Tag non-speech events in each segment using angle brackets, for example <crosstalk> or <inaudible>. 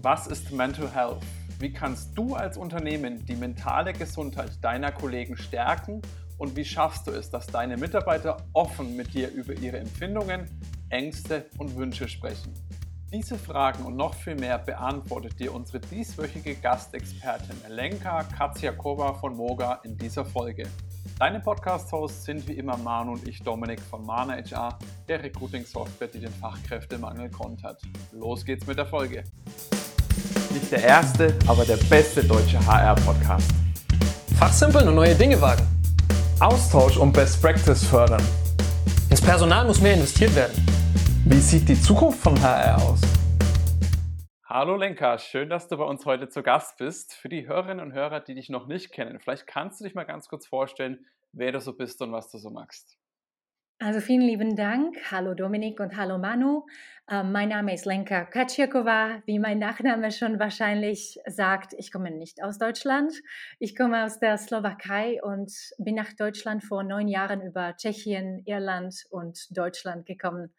Was ist Mental Health? Wie kannst du als Unternehmen die mentale Gesundheit deiner Kollegen stärken und wie schaffst du es, dass deine Mitarbeiter offen mit dir über ihre Empfindungen, Ängste und Wünsche sprechen? Diese Fragen und noch viel mehr beantwortet dir unsere dieswöchige Gastexpertin Elenka Katsiakova von Moga in dieser Folge. Deine Podcast-Hosts sind wie immer Manu und ich, Dominik von Mana HR, der Recruiting-Software, die den Fachkräftemangel kontert. Los geht's mit der Folge. Nicht der erste, aber der beste deutsche HR-Podcast. Fachsimpeln und neue Dinge wagen. Austausch und Best Practice fördern. Ins Personal muss mehr investiert werden. Wie sieht die Zukunft von HR aus? Hallo Lenka, schön, dass du bei uns heute zu Gast bist. Für die Hörerinnen und Hörer, die dich noch nicht kennen, vielleicht kannst du dich mal ganz kurz vorstellen, wer du so bist und was du so magst. Also vielen lieben Dank. Hallo Dominik und hallo Manu. Uh, mein Name ist Lenka Kaczykova. Wie mein Nachname schon wahrscheinlich sagt, ich komme nicht aus Deutschland. Ich komme aus der Slowakei und bin nach Deutschland vor neun Jahren über Tschechien, Irland und Deutschland gekommen.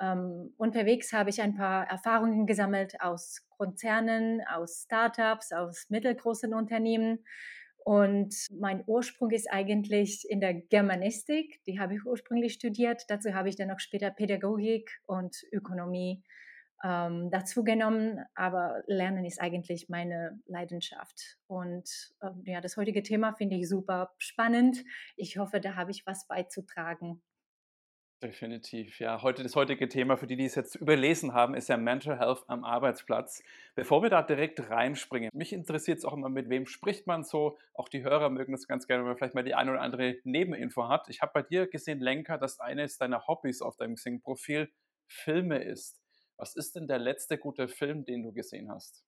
Ähm, unterwegs habe ich ein paar Erfahrungen gesammelt aus Konzernen, aus Startups, aus mittelgroßen Unternehmen. Und mein Ursprung ist eigentlich in der Germanistik. Die habe ich ursprünglich studiert. Dazu habe ich dann noch später Pädagogik und Ökonomie ähm, dazu genommen. Aber Lernen ist eigentlich meine Leidenschaft. Und äh, ja, das heutige Thema finde ich super spannend. Ich hoffe, da habe ich was beizutragen. Definitiv, ja. Heute, das heutige Thema, für die, die es jetzt überlesen haben, ist ja Mental Health am Arbeitsplatz. Bevor wir da direkt reinspringen, mich interessiert es auch immer, mit wem spricht man so. Auch die Hörer mögen das ganz gerne, wenn man vielleicht mal die eine oder andere Nebeninfo hat. Ich habe bei dir gesehen, Lenker, dass eines deiner Hobbys auf deinem Sing-Profil Filme ist. Was ist denn der letzte gute Film, den du gesehen hast?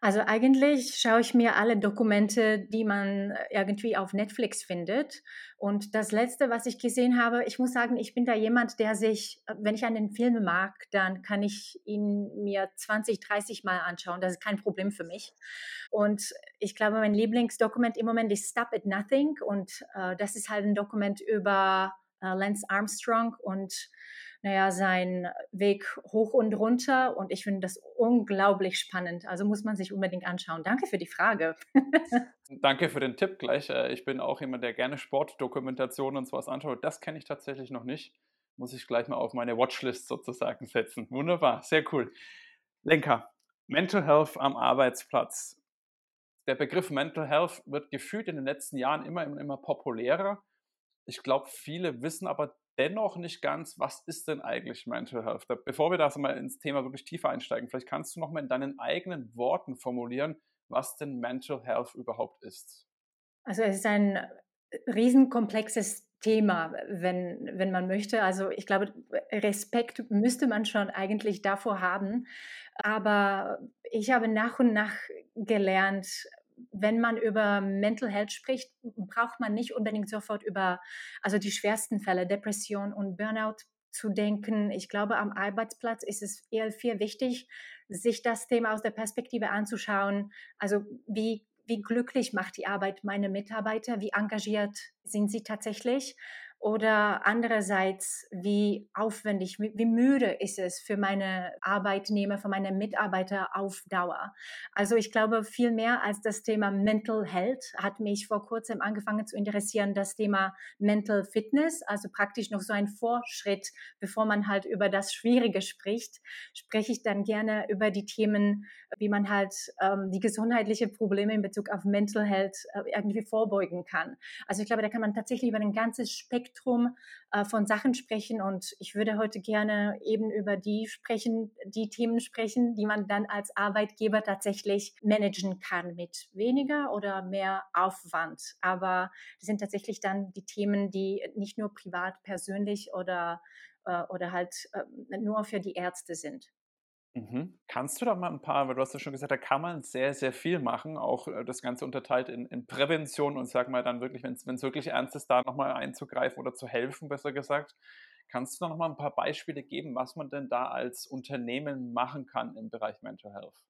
Also eigentlich schaue ich mir alle Dokumente, die man äh, irgendwie auf Netflix findet. Und das letzte, was ich gesehen habe, ich muss sagen, ich bin da jemand, der sich, äh, wenn ich einen Film mag, dann kann ich ihn mir 20, 30 Mal anschauen. Das ist kein Problem für mich. Und ich glaube, mein Lieblingsdokument im Moment ist Stop at Nothing. Und äh, das ist halt ein Dokument über äh, Lance Armstrong und naja, sein Weg hoch und runter und ich finde das unglaublich spannend. Also muss man sich unbedingt anschauen. Danke für die Frage. <laughs> Danke für den Tipp gleich. Äh, ich bin auch jemand, der gerne Sportdokumentationen und sowas anschaut. Das kenne ich tatsächlich noch nicht. Muss ich gleich mal auf meine Watchlist sozusagen setzen. Wunderbar, sehr cool. Lenker, Mental Health am Arbeitsplatz. Der Begriff Mental Health wird gefühlt in den letzten Jahren immer, immer populärer. Ich glaube, viele wissen aber dennoch nicht ganz, was ist denn eigentlich Mental Health? Bevor wir da mal ins Thema wirklich tiefer einsteigen, vielleicht kannst du noch mal in deinen eigenen Worten formulieren, was denn Mental Health überhaupt ist. Also es ist ein riesenkomplexes Thema, wenn, wenn man möchte. Also ich glaube, Respekt müsste man schon eigentlich davor haben. Aber ich habe nach und nach gelernt, wenn man über Mental Health spricht, braucht man nicht unbedingt sofort über also die schwersten Fälle, Depression und Burnout zu denken. Ich glaube, am Arbeitsplatz ist es eher viel wichtig, sich das Thema aus der Perspektive anzuschauen. Also wie, wie glücklich macht die Arbeit meine Mitarbeiter? Wie engagiert sind sie tatsächlich? Oder andererseits, wie aufwendig, wie müde ist es für meine Arbeitnehmer, für meine Mitarbeiter auf Dauer? Also ich glaube, viel mehr als das Thema Mental Health hat mich vor kurzem angefangen zu interessieren, das Thema Mental Fitness, also praktisch noch so ein Vorschritt, bevor man halt über das Schwierige spricht, spreche ich dann gerne über die Themen, wie man halt ähm, die gesundheitlichen Probleme in Bezug auf Mental Health äh, irgendwie vorbeugen kann. Also ich glaube, da kann man tatsächlich über ein ganzes Spektrum Spektrum äh, von Sachen sprechen und ich würde heute gerne eben über die sprechen, die Themen sprechen, die man dann als Arbeitgeber tatsächlich managen kann mit weniger oder mehr Aufwand. Aber das sind tatsächlich dann die Themen, die nicht nur privat, persönlich oder, äh, oder halt äh, nur für die Ärzte sind. Mhm. Kannst du da mal ein paar, weil du hast ja schon gesagt, da kann man sehr, sehr viel machen, auch äh, das Ganze unterteilt in, in Prävention und sag mal dann wirklich, wenn es wirklich ernst ist, da nochmal einzugreifen oder zu helfen, besser gesagt. Kannst du da nochmal ein paar Beispiele geben, was man denn da als Unternehmen machen kann im Bereich Mental Health?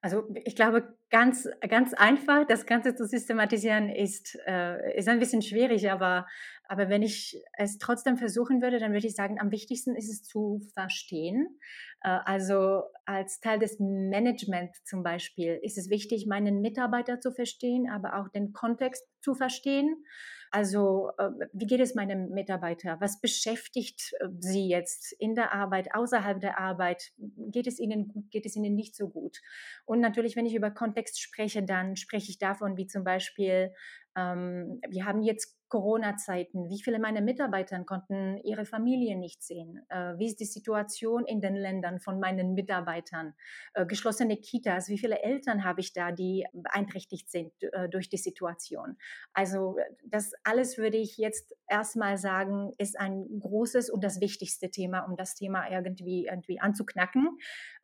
Also ich glaube, ganz, ganz einfach, das Ganze zu systematisieren, ist, äh, ist ein bisschen schwierig, aber, aber wenn ich es trotzdem versuchen würde, dann würde ich sagen, am wichtigsten ist es zu verstehen. Äh, also als Teil des Management zum Beispiel ist es wichtig, meinen Mitarbeiter zu verstehen, aber auch den Kontext zu verstehen. Also äh, wie geht es meinem Mitarbeiter? Was beschäftigt äh, sie jetzt in der Arbeit, außerhalb der Arbeit? Geht es ihnen gut, geht es ihnen nicht so gut? Und natürlich, wenn ich über Kontext spreche, dann spreche ich davon, wie zum Beispiel, ähm, wir haben jetzt Corona-Zeiten, wie viele meiner Mitarbeiter konnten ihre Familie nicht sehen? Äh, wie ist die Situation in den Ländern von meinen Mitarbeitern? Äh, geschlossene Kitas, wie viele Eltern habe ich da, die beeinträchtigt sind äh, durch die Situation? Also das alles würde ich jetzt erstmal sagen, ist ein großes und das wichtigste Thema, um das Thema irgendwie, irgendwie anzuknacken.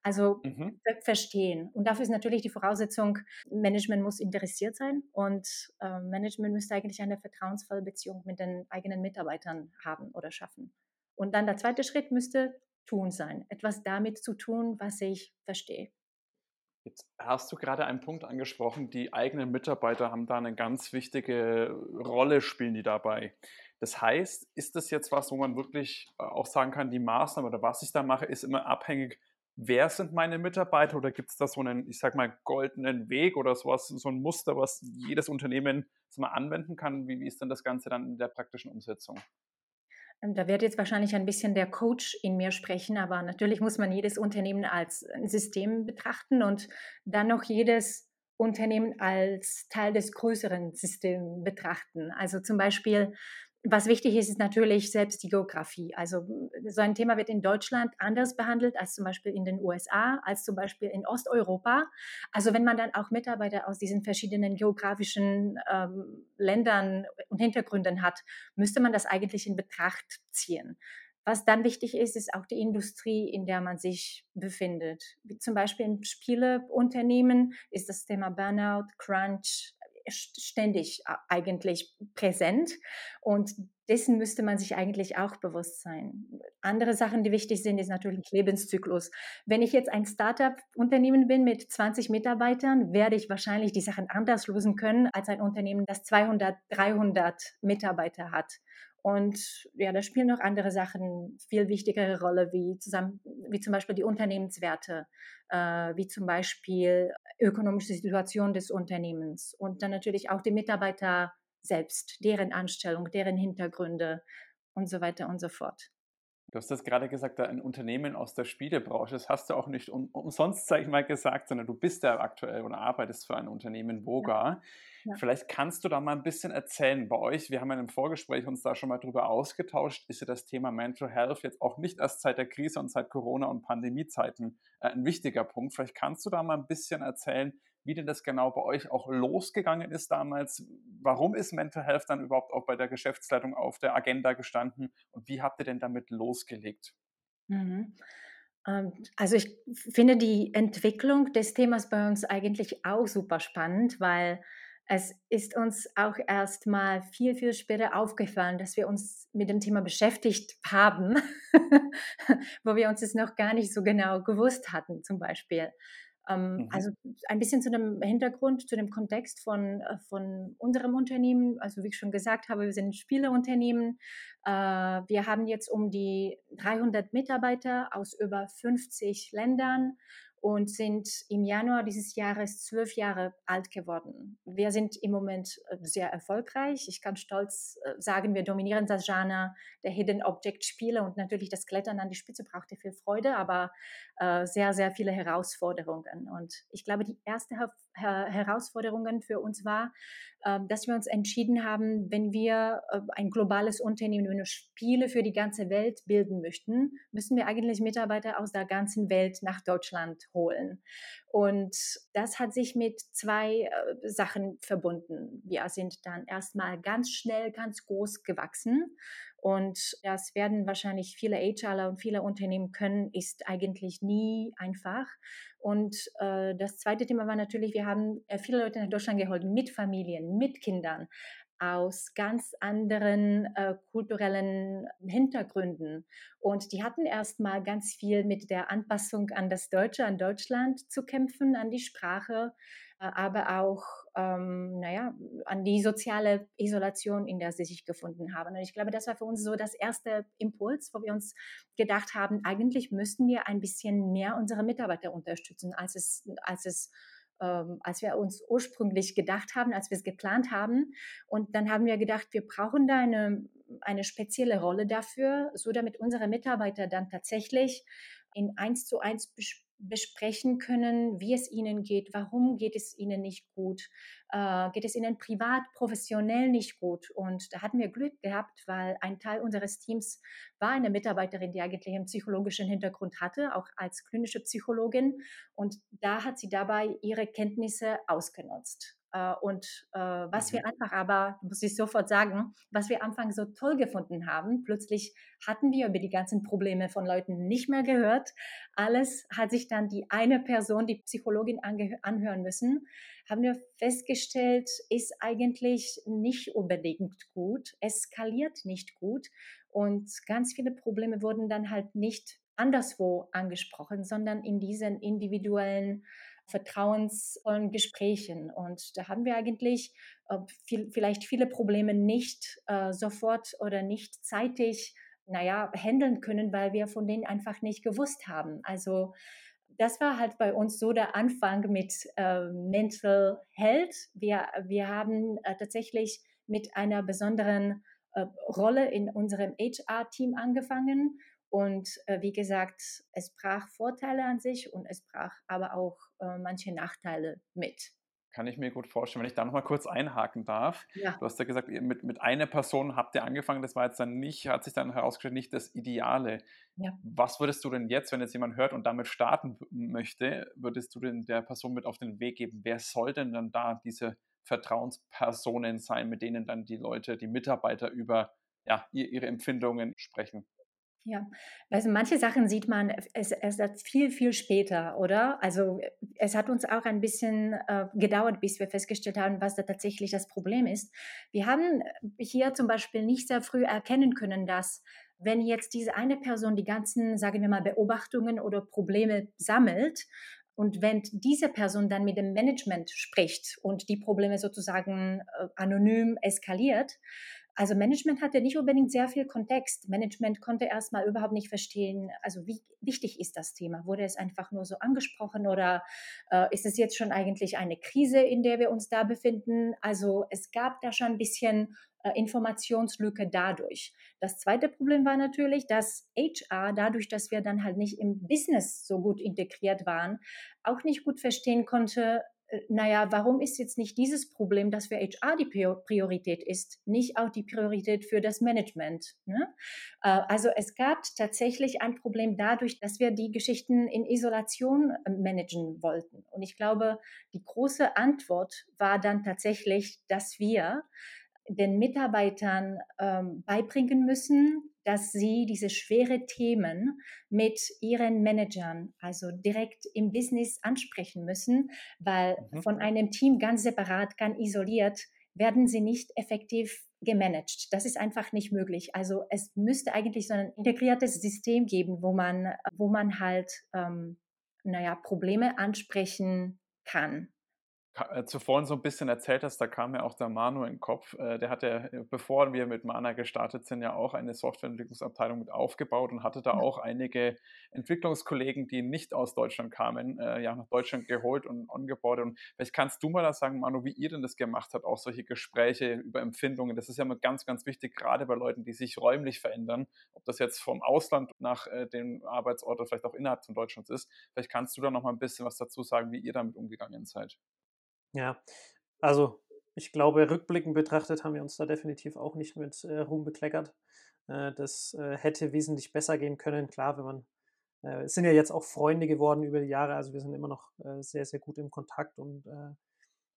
Also mhm. verstehen. Und dafür ist natürlich die Voraussetzung, Management muss interessiert sein und äh, Management müsste eigentlich eine vertrauensvolle Beziehung mit den eigenen Mitarbeitern haben oder schaffen. Und dann der zweite Schritt müsste tun sein, etwas damit zu tun, was ich verstehe. Jetzt hast du gerade einen Punkt angesprochen, die eigenen Mitarbeiter haben da eine ganz wichtige Rolle, spielen die dabei. Das heißt, ist das jetzt was, wo man wirklich äh, auch sagen kann, die Maßnahme oder was ich da mache, ist immer abhängig wer sind meine Mitarbeiter oder gibt es da so einen, ich sag mal, goldenen Weg oder sowas, so ein Muster, was jedes Unternehmen mal anwenden kann? Wie, wie ist denn das Ganze dann in der praktischen Umsetzung? Ähm, da wird jetzt wahrscheinlich ein bisschen der Coach in mir sprechen, aber natürlich muss man jedes Unternehmen als System betrachten und dann noch jedes Unternehmen als Teil des größeren Systems betrachten. Also zum Beispiel was wichtig ist, ist natürlich selbst die Geografie. Also so ein Thema wird in Deutschland anders behandelt als zum Beispiel in den USA, als zum Beispiel in Osteuropa. Also wenn man dann auch Mitarbeiter aus diesen verschiedenen geografischen ähm, Ländern und Hintergründen hat, müsste man das eigentlich in Betracht ziehen. Was dann wichtig ist, ist auch die Industrie, in der man sich befindet. Wie zum Beispiel in Spieleunternehmen ist das Thema Burnout, Crunch, ständig eigentlich präsent und dessen müsste man sich eigentlich auch bewusst sein. Andere Sachen, die wichtig sind, ist natürlich Lebenszyklus. Wenn ich jetzt ein Startup-Unternehmen bin mit 20 Mitarbeitern, werde ich wahrscheinlich die Sachen anders lösen können als ein Unternehmen, das 200, 300 Mitarbeiter hat. Und ja, da spielen noch andere Sachen viel wichtigere Rolle, wie, zusammen, wie zum Beispiel die Unternehmenswerte, äh, wie zum Beispiel ökonomische Situation des Unternehmens und dann natürlich auch die Mitarbeiter selbst, deren Anstellung, deren Hintergründe und so weiter und so fort. Du hast das gerade gesagt, ein Unternehmen aus der Spielebranche. Das hast du auch nicht um, umsonst, sage ich mal, gesagt, sondern du bist ja aktuell oder arbeitest für ein Unternehmen, Voga. Ja. Ja. Vielleicht kannst du da mal ein bisschen erzählen. Bei euch, wir haben ja im Vorgespräch uns da schon mal drüber ausgetauscht, ist ja das Thema Mental Health jetzt auch nicht erst seit der Krise und seit Corona- und Pandemiezeiten äh, ein wichtiger Punkt. Vielleicht kannst du da mal ein bisschen erzählen, wie denn das genau bei euch auch losgegangen ist damals. Warum ist Mental Health dann überhaupt auch bei der Geschäftsleitung auf der Agenda gestanden und wie habt ihr denn damit losgelegt? Mhm. Ähm, also ich finde die Entwicklung des Themas bei uns eigentlich auch super spannend, weil es ist uns auch erst mal viel, viel später aufgefallen, dass wir uns mit dem Thema beschäftigt haben, <laughs> wo wir uns es noch gar nicht so genau gewusst hatten, zum Beispiel. Ähm, mhm. Also ein bisschen zu dem Hintergrund, zu dem Kontext von, äh, von unserem Unternehmen. Also wie ich schon gesagt habe, wir sind ein Spieleunternehmen. Äh, wir haben jetzt um die 300 Mitarbeiter aus über 50 Ländern und sind im Januar dieses Jahres zwölf Jahre alt geworden. Wir sind im Moment äh, sehr erfolgreich. Ich kann stolz äh, sagen, wir dominieren das Genre der Hidden Object Spiele und natürlich das Klettern an die Spitze brachte viel Freude, aber äh, sehr, sehr viele Herausforderungen. Und ich glaube, die erste Her Herausforderung für uns war, äh, dass wir uns entschieden haben, wenn wir äh, ein globales Unternehmen, wenn wir Spiele für die ganze Welt bilden möchten, müssen wir eigentlich Mitarbeiter aus der ganzen Welt nach Deutschland holen. Und das hat sich mit zwei äh, Sachen verbunden. Wir sind dann erstmal ganz schnell, ganz groß gewachsen. Und das werden wahrscheinlich viele HRler und viele Unternehmen können, ist eigentlich nie einfach. Und äh, das zweite Thema war natürlich, wir haben äh, viele Leute nach Deutschland geholt mit Familien, mit Kindern. aus ganz anderen äh, kulturellen Hintergründen. Und die hatten erstmal ganz viel mit der Anpassung an das Deutsche, an Deutschland zu kämpfen, an die Sprache, aber auch, ähm, naja, an die soziale Isolation, in der sie sich gefunden haben. Und ich glaube, das war für uns so das erste Impuls, wo wir uns gedacht haben, eigentlich müssten wir ein bisschen mehr unsere Mitarbeiter unterstützen, als es, als es ähm, als wir uns ursprünglich gedacht haben, als wir es geplant haben. Und dann haben wir gedacht, wir brauchen da eine, eine spezielle Rolle dafür, so damit unsere Mitarbeiter dann tatsächlich in eins zu eins besprechen können, wie es ihnen geht, warum geht es ihnen nicht gut, äh, geht es ihnen privat, professionell nicht gut. Und da hatten wir Glück gehabt, weil ein Teil unseres Teams war eine Mitarbeiterin, die eigentlich einen psychologischen Hintergrund hatte, auch als klinische Psychologin. Und da hat sie dabei ihre Kenntnisse ausgenutzt. Äh, und äh, was mhm. wir einfach aber, muss ich sofort sagen, was wir am Anfang so toll gefunden haben, plötzlich hatten wir über die ganzen Probleme von Leuten nicht mehr gehört. Alles hat sich dann die eine Person, die Psychologin, anhören müssen. Haben wir festgestellt, ist eigentlich nicht unbedingt gut, eskaliert nicht gut. Und ganz viele Probleme wurden dann halt nicht anderswo angesprochen, sondern in diesen individuellen vertrauensvollen Gesprächen. Und da haben wir eigentlich äh, viel, vielleicht viele Probleme nicht äh, sofort oder nicht zeitig, naja, handeln können, weil wir von denen einfach nicht gewusst haben. Also das war halt bei uns so der Anfang mit äh, Mental Health. Wir, wir haben äh, tatsächlich mit einer besonderen äh, Rolle in unserem HR-Team angefangen und äh, wie gesagt, es brach Vorteile an sich und es brach aber auch äh, manche Nachteile mit. Kann ich mir gut vorstellen, wenn ich da nochmal kurz einhaken darf. Ja. Du hast ja gesagt, mit, mit einer Person habt ihr angefangen, das war jetzt dann nicht, hat sich dann herausgestellt, nicht das Ideale. Ja. Was würdest du denn jetzt, wenn jetzt jemand hört und damit starten möchte, würdest du denn der Person mit auf den Weg geben? Wer soll denn dann da diese Vertrauenspersonen sein, mit denen dann die Leute, die Mitarbeiter über ja, ihre Empfindungen sprechen? Ja, also manche Sachen sieht man es erst viel, viel später, oder? Also es hat uns auch ein bisschen äh, gedauert, bis wir festgestellt haben, was da tatsächlich das Problem ist. Wir haben hier zum Beispiel nicht sehr früh erkennen können, dass wenn jetzt diese eine Person die ganzen, sagen wir mal, Beobachtungen oder Probleme sammelt, und wenn diese Person dann mit dem Management spricht und die Probleme sozusagen äh, anonym eskaliert, also Management hatte nicht unbedingt sehr viel Kontext. Management konnte erstmal überhaupt nicht verstehen, also wie wichtig ist das Thema? Wurde es einfach nur so angesprochen oder äh, ist es jetzt schon eigentlich eine Krise, in der wir uns da befinden? Also es gab da schon ein bisschen äh, Informationslücke dadurch. Das zweite Problem war natürlich, dass HR, dadurch, dass wir dann halt nicht im Business so gut integriert waren, auch nicht gut verstehen konnte, naja, warum ist jetzt nicht dieses Problem, dass für HR die Priorität ist, nicht auch die Priorität für das Management? Ne? Äh, also es gab tatsächlich ein Problem dadurch, dass wir die Geschichten in Isolation äh, managen wollten. Und ich glaube, die große Antwort war dann tatsächlich, dass wir den Mitarbeitern ähm, beibringen müssen, dass sie diese schwere Themen mit ihren Managern, also direkt im Business ansprechen müssen, weil mhm. von einem Team ganz separat, ganz isoliert, werden sie nicht effektiv gemanagt. Das ist einfach nicht möglich. Also es müsste eigentlich so ein integriertes System geben, wo man, wo man halt, ähm, naja, Probleme ansprechen kann zuvor so ein bisschen erzählt hast, da kam mir auch der Manu in den Kopf. Äh, der hatte, äh, bevor wir mit Mana gestartet sind, ja auch eine Softwareentwicklungsabteilung mit aufgebaut und hatte da auch einige Entwicklungskollegen, die nicht aus Deutschland kamen, ja nach Deutschland geholt und ongeboardet. Und vielleicht kannst du mal da sagen, Manu, wie ihr denn das gemacht habt, auch solche Gespräche über Empfindungen. Das ist ja immer ganz, ganz wichtig, gerade bei Leuten, die sich räumlich verändern, ob das jetzt vom Ausland nach dem Arbeitsort oder vielleicht auch innerhalb von Deutschlands ist. Vielleicht kannst du da noch mal ein bisschen was dazu sagen, wie ihr damit umgegangen seid. Ja, also ich glaube, rückblickend betrachtet haben wir uns da definitiv auch nicht mit äh, Ruhm bekleckert. Äh, das äh, hätte wesentlich besser gehen können. Klar, wenn man, äh, es sind ja jetzt auch Freunde geworden über die Jahre, also wir sind immer noch äh, sehr, sehr gut im Kontakt und äh,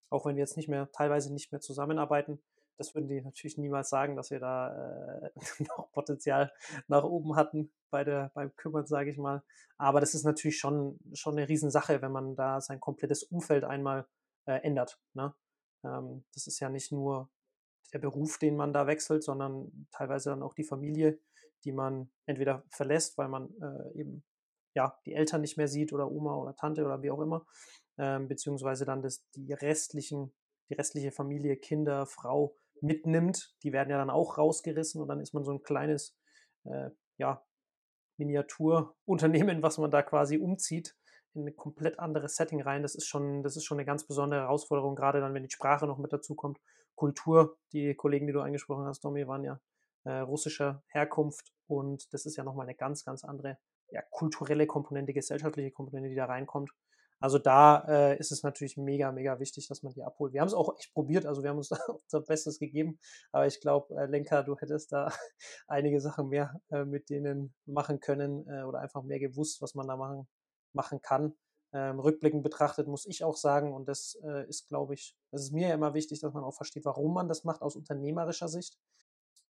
auch wenn wir jetzt nicht mehr, teilweise nicht mehr zusammenarbeiten, das würden die natürlich niemals sagen, dass wir da äh, <laughs> noch Potenzial nach oben hatten bei der, beim Kümmern, sage ich mal. Aber das ist natürlich schon, schon eine Riesensache, wenn man da sein komplettes Umfeld einmal äh, ändert. Ne? Ähm, das ist ja nicht nur der Beruf, den man da wechselt, sondern teilweise dann auch die Familie, die man entweder verlässt, weil man äh, eben ja die Eltern nicht mehr sieht oder Oma oder Tante oder wie auch immer, ähm, beziehungsweise dann das, die restlichen, die restliche Familie, Kinder, Frau mitnimmt. Die werden ja dann auch rausgerissen und dann ist man so ein kleines, äh, ja, Miniaturunternehmen, <laughs> was man da quasi umzieht in ein komplett anderes Setting rein. Das ist schon, das ist schon eine ganz besondere Herausforderung, gerade dann, wenn die Sprache noch mit dazu kommt. Kultur, die Kollegen, die du angesprochen hast, Domi, waren ja äh, russischer Herkunft und das ist ja nochmal eine ganz, ganz andere ja, kulturelle Komponente, gesellschaftliche Komponente, die da reinkommt. Also da äh, ist es natürlich mega, mega wichtig, dass man die abholt. Wir haben es auch echt probiert, also wir haben uns <laughs> da unser Bestes gegeben, aber ich glaube, äh, Lenka, du hättest da <laughs> einige Sachen mehr äh, mit denen machen können äh, oder einfach mehr gewusst, was man da machen, machen kann. Ähm, rückblickend betrachtet muss ich auch sagen, und das äh, ist, glaube ich, das ist mir ja immer wichtig, dass man auch versteht, warum man das macht aus unternehmerischer Sicht.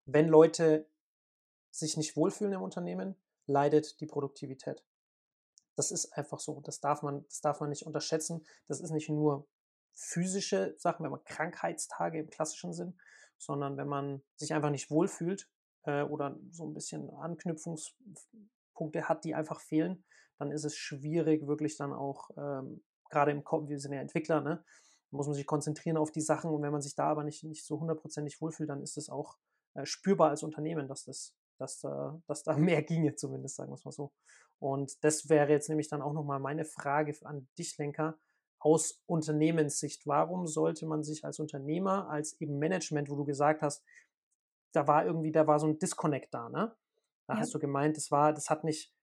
Wenn Leute sich nicht wohlfühlen im Unternehmen, leidet die Produktivität. Das ist einfach so. Das darf man, das darf man nicht unterschätzen. Das ist nicht nur physische Sachen, wenn man Krankheitstage im klassischen Sinn, sondern wenn man sich einfach nicht wohlfühlt äh, oder so ein bisschen Anknüpfungspunkte hat, die einfach fehlen, dann ist es schwierig, wirklich dann auch, ähm, gerade im Kopf, wir sind ja Entwickler, ne, muss man sich konzentrieren auf die Sachen und wenn man sich da aber nicht, nicht so hundertprozentig wohlfühlt, dann ist es auch äh, spürbar als Unternehmen, dass das dass da, dass da <laughs> mehr ginge, zumindest, sagen wir es mal so. Und das wäre jetzt nämlich dann auch nochmal meine Frage an dich, Lenker, aus Unternehmenssicht. Warum sollte man sich als Unternehmer, als eben Management, wo du gesagt hast, da war irgendwie, da war so ein Disconnect da, ne? Da ja. hast du gemeint, das war, das hat nicht,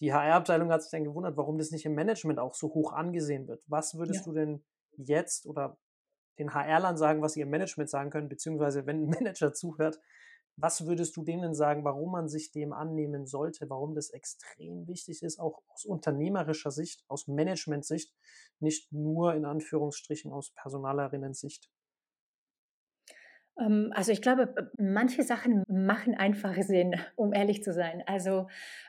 die HR-Abteilung hat sich dann gewundert, warum das nicht im Management auch so hoch angesehen wird. Was würdest ja. du denn jetzt oder den HR-Lern sagen, was sie im Management sagen können, beziehungsweise wenn ein <laughs> Manager zuhört, was würdest du denen sagen, warum man sich dem annehmen sollte, warum das extrem wichtig ist, auch aus unternehmerischer Sicht, aus Management-Sicht, nicht nur in Anführungsstrichen aus Personalerinnen-Sicht? Ähm, also ich glaube, manche Sachen machen einfach <laughs> Sinn, um ehrlich zu sein. Also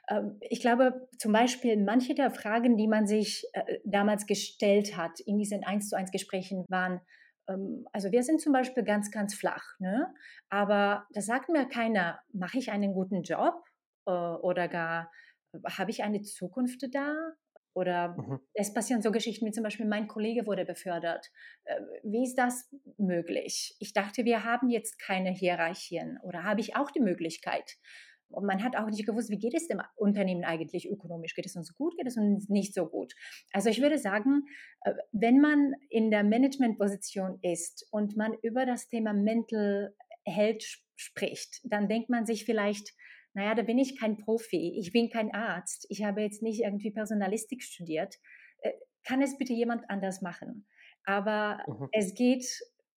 ähm, ich glaube zum Beispiel, manche der Fragen, die man sich äh, damals gestellt hat in diesen 1 zu 1 Gesprächen, waren, ähm, also wir sind zum Beispiel ganz, ganz flach, ne? aber da sagt mir keiner, mache ich einen guten Job äh, oder gar, habe ich eine Zukunft da? Oder mhm. es passieren so Geschichten wie zum Beispiel, mein Kollege wurde befördert. Äh, wie ist das möglich? Ich dachte, wir haben jetzt keine Hierarchien oder habe ich auch die Möglichkeit? Und man hat auch nicht gewusst, wie geht es dem Unternehmen eigentlich ökonomisch? Geht es uns gut, geht es uns nicht so gut? Also ich würde sagen, äh, wenn man in der Managementposition ist und man über das Thema Mental Health spricht, dann denkt man sich vielleicht, naja, da bin ich kein Profi, ich bin kein Arzt, ich habe jetzt nicht irgendwie Personalistik studiert. Äh, kann es bitte jemand anders machen? Aber mhm. es geht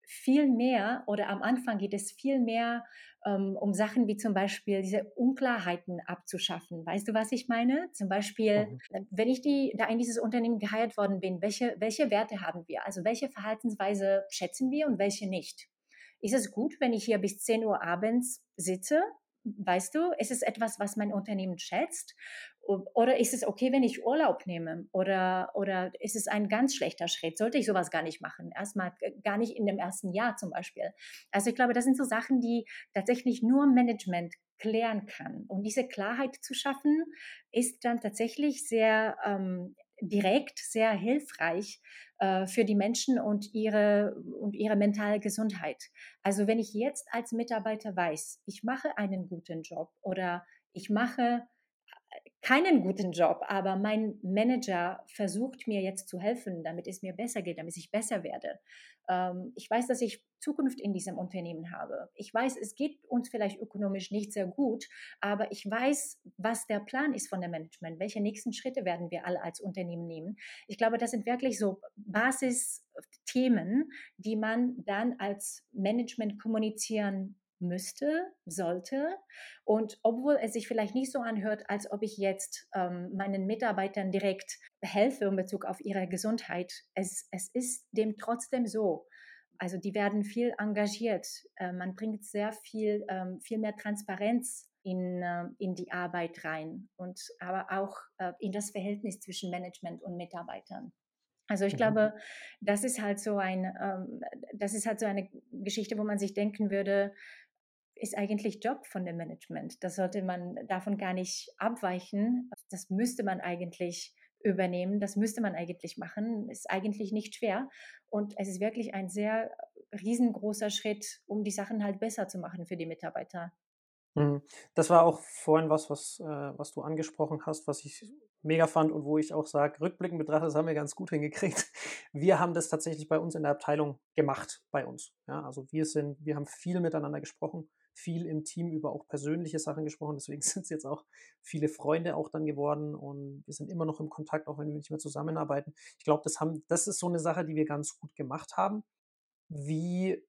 viel mehr oder am Anfang geht es viel mehr ähm, um Sachen wie zum Beispiel diese Unklarheiten abzuschaffen. Weißt du, was ich meine? Zum Beispiel, mhm. Äh, wenn ich die, da in dieses Unternehmen geheiert worden bin, welche, welche Werte haben wir? Also welche Verhaltensweise schätzen wir und welche nicht? Ist es gut, wenn ich hier bis 10 Uhr abends sitze Weißt du, ist es etwas, was mein Unternehmen schätzt? Oder ist es okay, wenn ich Urlaub nehme? Oder, oder ist es ein ganz schlechter Schritt? Sollte ich sowas gar nicht machen? Erstmal gar nicht in dem ersten Jahr zum Beispiel. Also ich glaube, das sind so Sachen, die tatsächlich nur Management klären kann. Und diese Klarheit zu schaffen, ist dann tatsächlich sehr ähm, direkt, sehr hilfreich, äh, für die Menschen und ihre, und ihre mentale Gesundheit. Also wenn ich jetzt als Mitarbeiter weiß, ich mache einen guten Job oder ich mache keinen guten Job, aber mein Manager versucht mir jetzt zu helfen, damit es mir besser geht, damit ich besser werde. Ähm, ich weiß, dass ich Zukunft in diesem Unternehmen habe. Ich weiß, es geht uns vielleicht ökonomisch nicht sehr gut, aber ich weiß, was der Plan ist von der Management. Welche nächsten Schritte werden wir alle als Unternehmen nehmen? Ich glaube, das sind wirklich so Basisthemen, die man dann als Management kommunizieren müsste, sollte. Und obwohl es sich vielleicht nicht so anhört, als ob ich jetzt ähm, meinen Mitarbeitern direkt helfe in Bezug auf ihre Gesundheit, es, es ist dem trotzdem so. Also die werden viel engagiert. Äh, man bringt sehr viel, ähm, viel mehr Transparenz in, äh, in die Arbeit rein und aber auch äh, in das Verhältnis zwischen Management und Mitarbeitern. Also ich Mhm. glaube, das ist halt so ein, ähm, das ist halt so eine Geschichte, wo man sich denken würde, ist eigentlich Job von dem Management. Das sollte man davon gar nicht abweichen. Das müsste man eigentlich übernehmen. Das müsste man eigentlich machen. Ist eigentlich nicht schwer. Und es ist wirklich ein sehr riesengroßer Schritt, um die Sachen halt besser zu machen für die Mitarbeiter. Mhm. Das war auch vorhin was, was, äh, was du angesprochen hast, was ich mega fand und wo ich auch sage, rückblickend betrachtet, das haben wir ganz gut hingekriegt. Wir haben das tatsächlich bei uns in der Abteilung gemacht, bei uns. Ja, also wir sind, wir haben viel miteinander gesprochen, viel im Team über auch persönliche Sachen gesprochen, deswegen <laughs> sind es jetzt auch viele Freunde auch dann geworden und wir sind immer noch im Kontakt, auch wenn wir nicht mehr zusammenarbeiten. Ich glaube, das haben, das ist so eine Sache, die wir ganz gut gemacht haben. Wie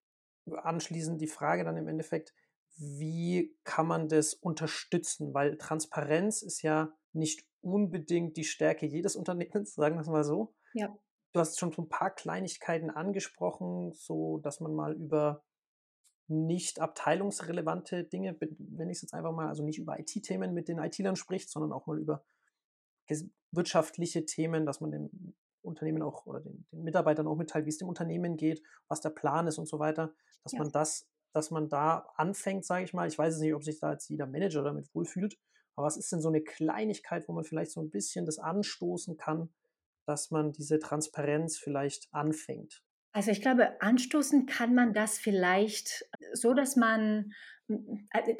anschließend die Frage dann im Endeffekt, wie kann man das unterstützen? Weil Transparenz ist ja nicht unbedingt die Stärke jedes <laughs> Unternehmens, sagen wir es mal so. Ja. Du hast schon so ein paar Kleinigkeiten angesprochen, so dass man mal über nicht abteilungsrelevante Dinge, wenn ich es jetzt einfach mal, also nicht über IT-Themen mit den IT-Lern spricht, sondern auch mal über wirtschaftliche Themen, dass man dem Unternehmen auch oder den, den Mitarbeitern auch mitteilt, wie es dem Unternehmen geht, was der Plan ist und so weiter, dass Ja. man das dass man da anfängt, sage ich mal. Ich weiß es nicht, ob sich da jetzt jeder Manager damit wohlfühlt, aber was ist denn so eine Kleinigkeit, wo man vielleicht so ein bisschen das anstoßen kann, dass man diese Transparenz vielleicht anfängt? Also ich glaube, anstoßen kann man das vielleicht so, dass man,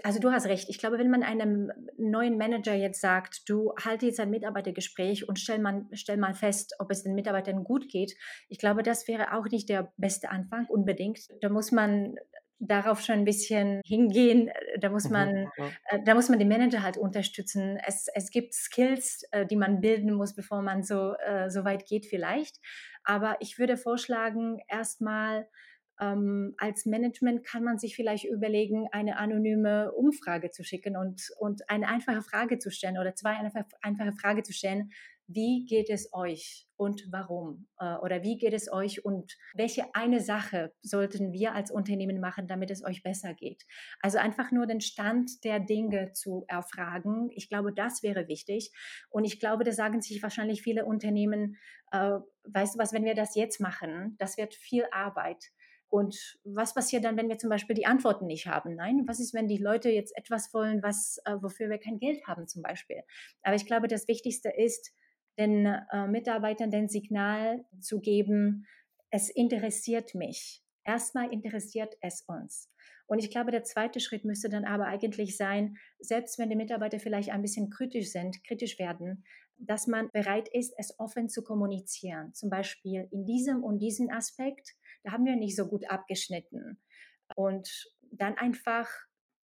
also du hast recht, ich glaube, wenn man einem neuen Manager jetzt sagt, du halte jetzt ein Mitarbeitergespräch und stell mal, stell mal fest, ob es den Mitarbeitern gut geht, ich glaube, das wäre auch nicht der beste Anfang unbedingt. Da muss man darauf schon ein bisschen hingehen. Da muss Mhm, man, äh, da muss man die Manager halt unterstützen. Es, es gibt Skills, äh, die man bilden muss, bevor man so, äh, so weit geht vielleicht. Aber ich würde vorschlagen, erstmal ähm, als Management kann man sich vielleicht überlegen, eine anonyme Umfrage zu schicken und, und eine einfache Frage zu stellen oder zwei einfache, einfache Frage zu stellen. Wie geht es euch und warum? Äh, Oder wie geht es euch und welche eine Sache sollten wir als Unternehmen machen, damit es euch besser geht? Also einfach nur den Stand der Dinge zu erfragen. Ich glaube, das wäre wichtig. Und ich glaube, da sagen sich wahrscheinlich viele Unternehmen, äh, weißt du was, wenn wir das jetzt machen, das wird viel Arbeit. Und was passiert dann, wenn wir zum Beispiel die Antworten nicht haben? Nein, was ist, wenn die Leute jetzt etwas wollen, was, äh, wofür wir kein Geld haben zum Beispiel? Aber ich glaube, das Wichtigste ist, den äh, Mitarbeitern den Signal zu geben, es interessiert mich. Erstmal interessiert es uns. Und ich glaube, der zweite Schritt müsste dann aber eigentlich sein, selbst wenn die Mitarbeiter vielleicht ein bisschen kritisch sind, kritisch werden, dass man bereit ist, es offen zu kommunizieren. Zum Beispiel in diesem und diesem Aspekt, da haben wir nicht so gut abgeschnitten. Und dann einfach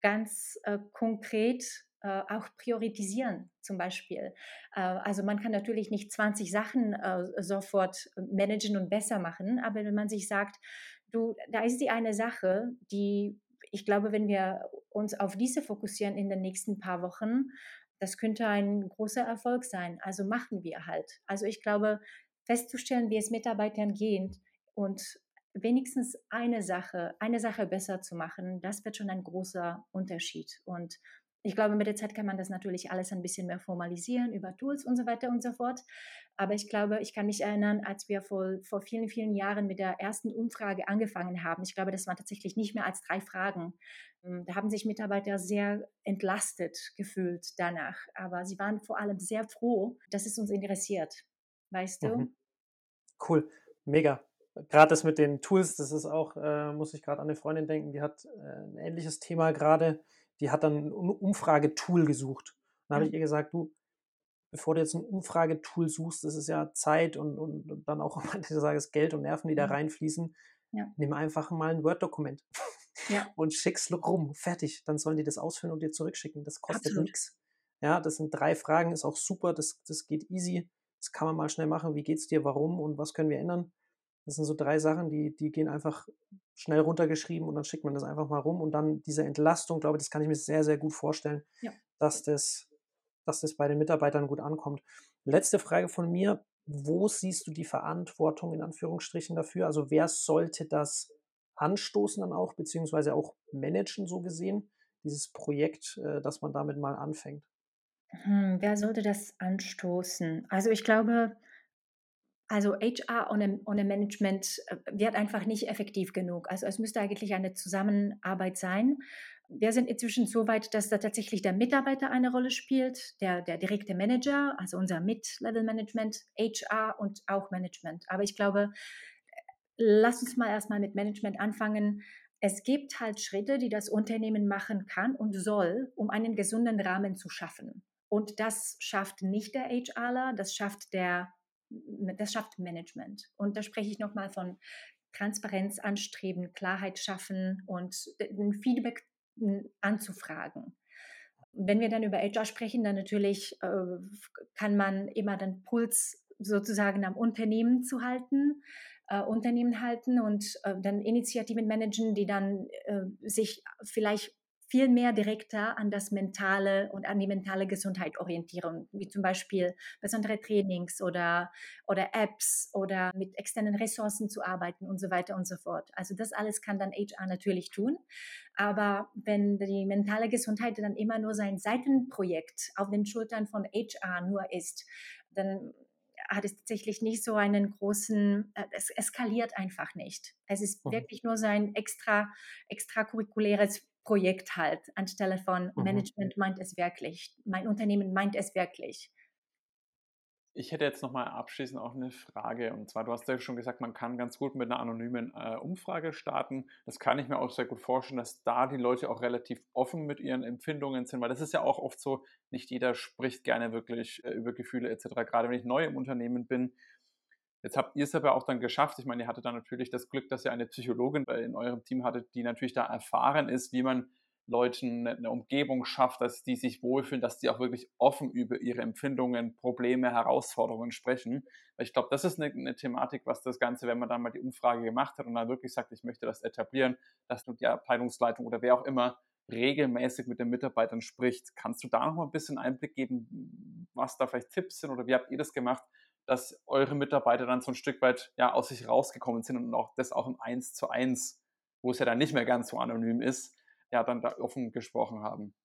ganz äh, konkret äh, auch priorisieren zum Beispiel. Äh, also man kann natürlich nicht 20 Sachen äh, sofort managen und besser machen, aber wenn man sich sagt, du, da ist die eine Sache, die ich glaube, wenn wir uns auf diese fokussieren in den nächsten paar Wochen, das könnte ein großer Erfolg sein. Also machen wir halt. Also ich glaube, festzustellen, wie es Mitarbeitern geht und wenigstens eine Sache, eine Sache besser zu machen, das wird schon ein großer Unterschied. Und ich glaube, mit der Zeit kann man das natürlich alles ein bisschen mehr formalisieren über Tools und so weiter und so fort. Aber ich glaube, ich kann mich erinnern, als wir vor, vor vielen, vielen Jahren mit der ersten Umfrage angefangen haben. Ich glaube, das waren tatsächlich nicht mehr als drei Fragen. Da haben sich Mitarbeiter sehr entlastet gefühlt danach. Aber sie waren vor allem sehr froh, dass es uns interessiert. Weißt du? Mhm. Cool, mega. Gerade das mit den Tools, das ist auch, äh, muss ich gerade an eine Freundin denken, die hat äh, ein ähnliches Thema gerade die hat dann ein Umfragetool gesucht. Dann habe ich ihr gesagt, du, bevor du jetzt ein Umfragetool suchst, das ist ja Zeit und, und, und dann auch am Ende des Tages Geld und Nerven, die da reinfließen, Ja. nimm einfach mal ein Word-Dokument Ja. <laughs> und schick's rum. Fertig. Dann sollen die das ausfüllen und dir zurückschicken. Das kostet nichts. Ja, das sind drei Fragen, ist auch super, das, das geht easy. Das kann man mal schnell machen. Wie geht's dir, warum und was können wir ändern? Das sind so drei Sachen, die, die gehen einfach schnell runtergeschrieben und dann schickt man das einfach mal rum und dann diese Entlastung, glaube ich, das kann ich mir sehr, sehr gut vorstellen, Ja. dass, das, dass das bei den Mitarbeitern gut ankommt. Letzte Frage von mir. Wo siehst du die Verantwortung in Anführungsstrichen dafür? Also wer sollte das anstoßen dann auch, beziehungsweise auch managen, so gesehen, dieses Projekt, äh, dass man damit mal anfängt? Hm, wer sollte das anstoßen? Also ich glaube, Also HR ohne, ohne Management äh, wird einfach nicht effektiv genug. Also es müsste eigentlich eine Zusammenarbeit sein. Wir sind inzwischen so weit, dass da tatsächlich der Mitarbeiter eine Rolle spielt, der, der direkte Manager, also unser Mid-Level-Management, HR und auch Management. Aber ich glaube, lass uns mal erstmal mit Management anfangen. Es gibt halt Schritte, die das Unternehmen machen kann und soll, um einen gesunden Rahmen zu schaffen. Und das schafft nicht der HRler, das schafft der das schafft Management. Und da spreche ich nochmal von Transparenz anstreben, Klarheit schaffen und ein Feedback anzufragen. Wenn wir dann über HR sprechen, dann natürlich äh, kann man immer den Puls sozusagen am Unternehmen zu halten, äh, Unternehmen halten und äh, dann Initiativen managen, die dann äh, sich vielleicht viel mehr direkter an das mentale und an die mentale Gesundheit orientieren, wie zum Beispiel besondere Trainings oder, oder Apps oder mit externen Ressourcen zu arbeiten und so weiter und so fort. Also das alles kann dann HR natürlich tun. Aber wenn die mentale Gesundheit dann immer nur sein Seitenprojekt auf den Schultern von HR nur ist, dann hat es tatsächlich nicht so einen großen, äh, es eskaliert einfach nicht. Es ist mhm. wirklich nur sein extra, extracurriculäres Projekt halt, anstelle von mhm. Management meint es wirklich, mein Unternehmen meint es wirklich. Ich hätte jetzt nochmal abschließend auch eine Frage. Und zwar, du hast ja schon gesagt, man kann ganz gut mit einer anonymen äh, Umfrage starten. Das kann ich mir auch sehr gut vorstellen, dass da die Leute auch relativ offen mit ihren Empfindungen sind, weil das ist ja auch oft so, nicht jeder spricht gerne wirklich äh, über Gefühle etc. Gerade wenn ich neu im Unternehmen bin, Jetzt habt ihr es aber auch dann geschafft. Ich meine, ihr hattet dann natürlich das Glück, dass ihr eine Psychologin in eurem Team hattet, die natürlich da erfahren ist, wie man Leuten eine Umgebung schafft, dass die sich wohlfühlen, dass die auch wirklich offen über ihre Empfindungen, Probleme, Herausforderungen sprechen. Weil ich glaube, das ist eine, eine, Thematik, was das Ganze, wenn man dann mal die Umfrage gemacht hat und dann wirklich sagt, ich möchte das etablieren, dass du die Abteilungsleitung oder wer auch immer regelmäßig mit den Mitarbeitern spricht. Kannst du da noch mal ein bisschen Einblick geben, was da vielleicht Tipps sind oder wie habt ihr das gemacht, dass eure Mitarbeiter dann so ein Stück weit ja, aus sich rausgekommen sind und auch das auch im Eins zu eins, wo es ja dann nicht mehr ganz so anonym ist, ja, dann da offen gesprochen haben.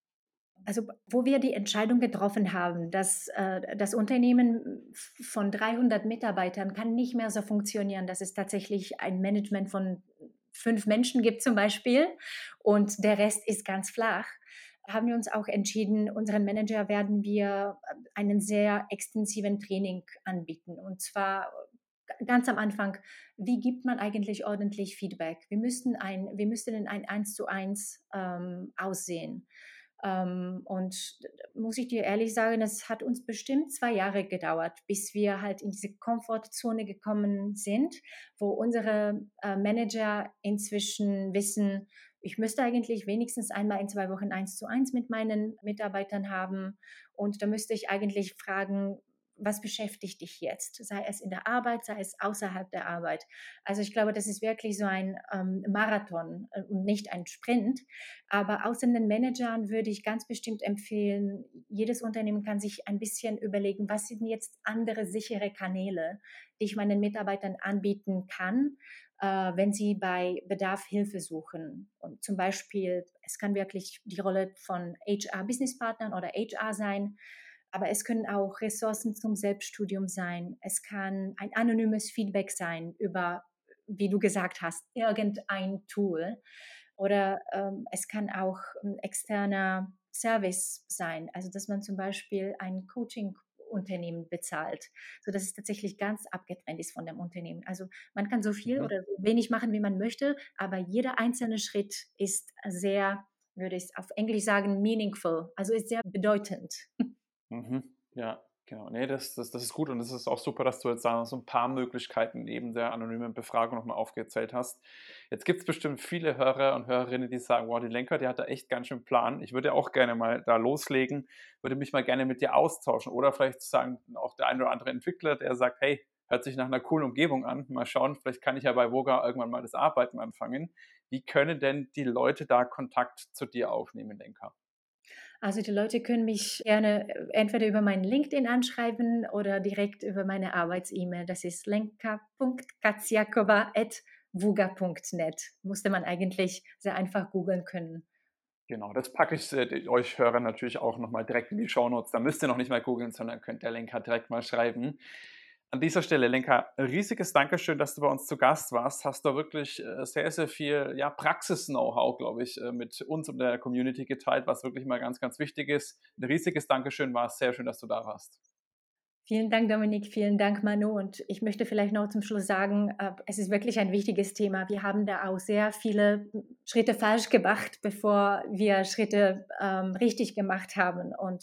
Also wo wir die Entscheidung getroffen haben, dass äh, das Unternehmen von 300 Mitarbeitern kann nicht mehr so funktionieren, dass es tatsächlich ein Management von fünf Menschen gibt zum Beispiel und der Rest ist ganz flach, haben wir uns auch entschieden, unseren Manager werden wir äh, einen sehr extensiven Training anbieten. Und zwar ganz am Anfang, wie gibt man eigentlich ordentlich Feedback? Wir müssten ein, wir müssten in ein Eins zu eins ähm, aussehen. Ähm, und muss ich dir ehrlich sagen, es hat uns bestimmt zwei Jahre gedauert, bis wir halt in diese Komfortzone gekommen sind, wo unsere äh, Manager inzwischen wissen, ich müsste eigentlich wenigstens einmal in zwei Wochen eins zu eins mit meinen Mitarbeitern haben. Und da müsste ich eigentlich fragen, was beschäftigt dich jetzt? Sei es in der Arbeit, sei es außerhalb der Arbeit. Also ich glaube, das ist wirklich so ein ähm, Marathon äh, und nicht ein Sprint. Aber außer den Managern würde ich ganz bestimmt empfehlen, jedes Unternehmen kann sich ein bisschen überlegen, was sind jetzt andere sichere Kanäle, die ich meinen Mitarbeitern anbieten kann, wenn sie bei Bedarf Hilfe suchen. Und zum Beispiel, es kann wirklich die Rolle von HR-Businesspartnern oder HR sein, aber es können auch Ressourcen zum Selbststudium sein. Es kann ein anonymes Feedback sein über, wie du gesagt hast, irgendein Tool. Oder ähm, es kann auch ein externer Service sein, also dass man zum Beispiel ein Coaching Unternehmen bezahlt, sodass es tatsächlich ganz abgetrennt ist von dem Unternehmen. Also man kann so viel mhm. oder so wenig machen, wie man möchte, aber jeder einzelne Schritt ist sehr, würde ich auf Englisch sagen, meaningful, also ist sehr bedeutend. Mhm. Ja, Genau, nee, das, das, das ist gut und es ist auch super, dass du jetzt da so ein paar Möglichkeiten neben der anonymen Befragung nochmal aufgezählt hast. Jetzt gibt es bestimmt viele Hörer und Hörerinnen, die sagen, wow, die Lenker, die hat da echt ganz schön Plan. Ich würde auch gerne mal da loslegen, würde mich mal gerne mit dir austauschen oder vielleicht sagen auch der ein oder andere Entwickler, der sagt, hey, hört sich nach einer coolen Umgebung an, mal schauen, vielleicht kann ich ja bei Voga irgendwann mal das Arbeiten anfangen. Wie können denn die Leute da Kontakt zu dir aufnehmen, Lenker? Also die Leute können mich gerne äh, entweder über meinen LinkedIn anschreiben oder direkt über meine Arbeits-E-Mail. Das ist lenka.katsiakova.vuga.net. Musste man eigentlich sehr einfach googeln können. Genau, das packe ich äh, euch Hörer natürlich auch nochmal direkt in die Show Notes. Da müsst ihr noch nicht mal googeln, sondern könnt der Lenker direkt mal schreiben. An dieser Stelle, Lenka, riesiges Dankeschön, dass du bei uns zu Gast warst. Hast du wirklich äh, sehr, sehr viel ja, Praxis-Know-how, glaube ich, äh, mit uns und der Community geteilt, was wirklich mal ganz, ganz wichtig ist. Ein riesiges Dankeschön war es sehr schön, dass du da warst. Vielen Dank, Dominik. Vielen Dank, Manu. Und ich möchte vielleicht noch zum Schluss sagen, äh, es ist wirklich ein wichtiges Thema. Wir haben da auch sehr viele Schritte falsch gemacht, bevor wir Schritte ähm, richtig gemacht haben. Und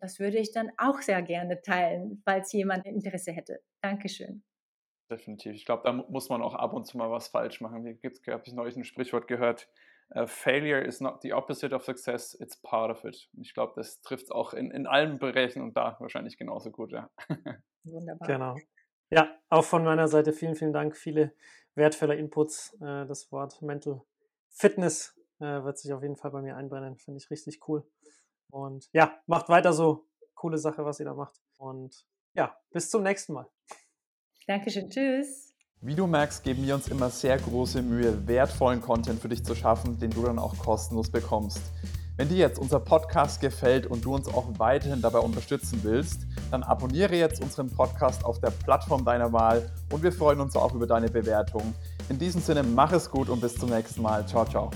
das würde ich dann auch sehr gerne teilen, falls jemand Interesse hätte. Dankeschön. Definitiv. Ich glaube, da muss man auch ab und zu mal was falsch machen. Wie gibt habe ich neulich ein Sprichwort gehört. Uh, failure is not the opposite of success, it's part of it. Ich glaube, das trifft es auch in, in allen Bereichen und da wahrscheinlich genauso gut, ja. Wunderbar. Genau. Ja, auch von meiner Seite vielen, vielen Dank. Viele wertvolle Inputs. Äh, das Wort Mental Fitness äh, wird sich auf jeden Fall bei mir einbrennen. Finde ich richtig cool. Und ja, macht weiter so. Coole Sache, was ihr da macht. Und ja, bis zum nächsten Mal. Dankeschön. Tschüss. Wie du merkst, geben wir uns immer sehr große Mühe, wertvollen Content für dich zu schaffen, den du dann auch kostenlos bekommst. Wenn dir jetzt unser Podcast gefällt und du uns auch weiterhin dabei unterstützen willst, dann abonniere jetzt unseren Podcast auf der Plattform deiner Wahl und wir freuen uns auch über deine Bewertung. In diesem Sinne, mach es gut und bis zum nächsten Mal. Ciao, ciao.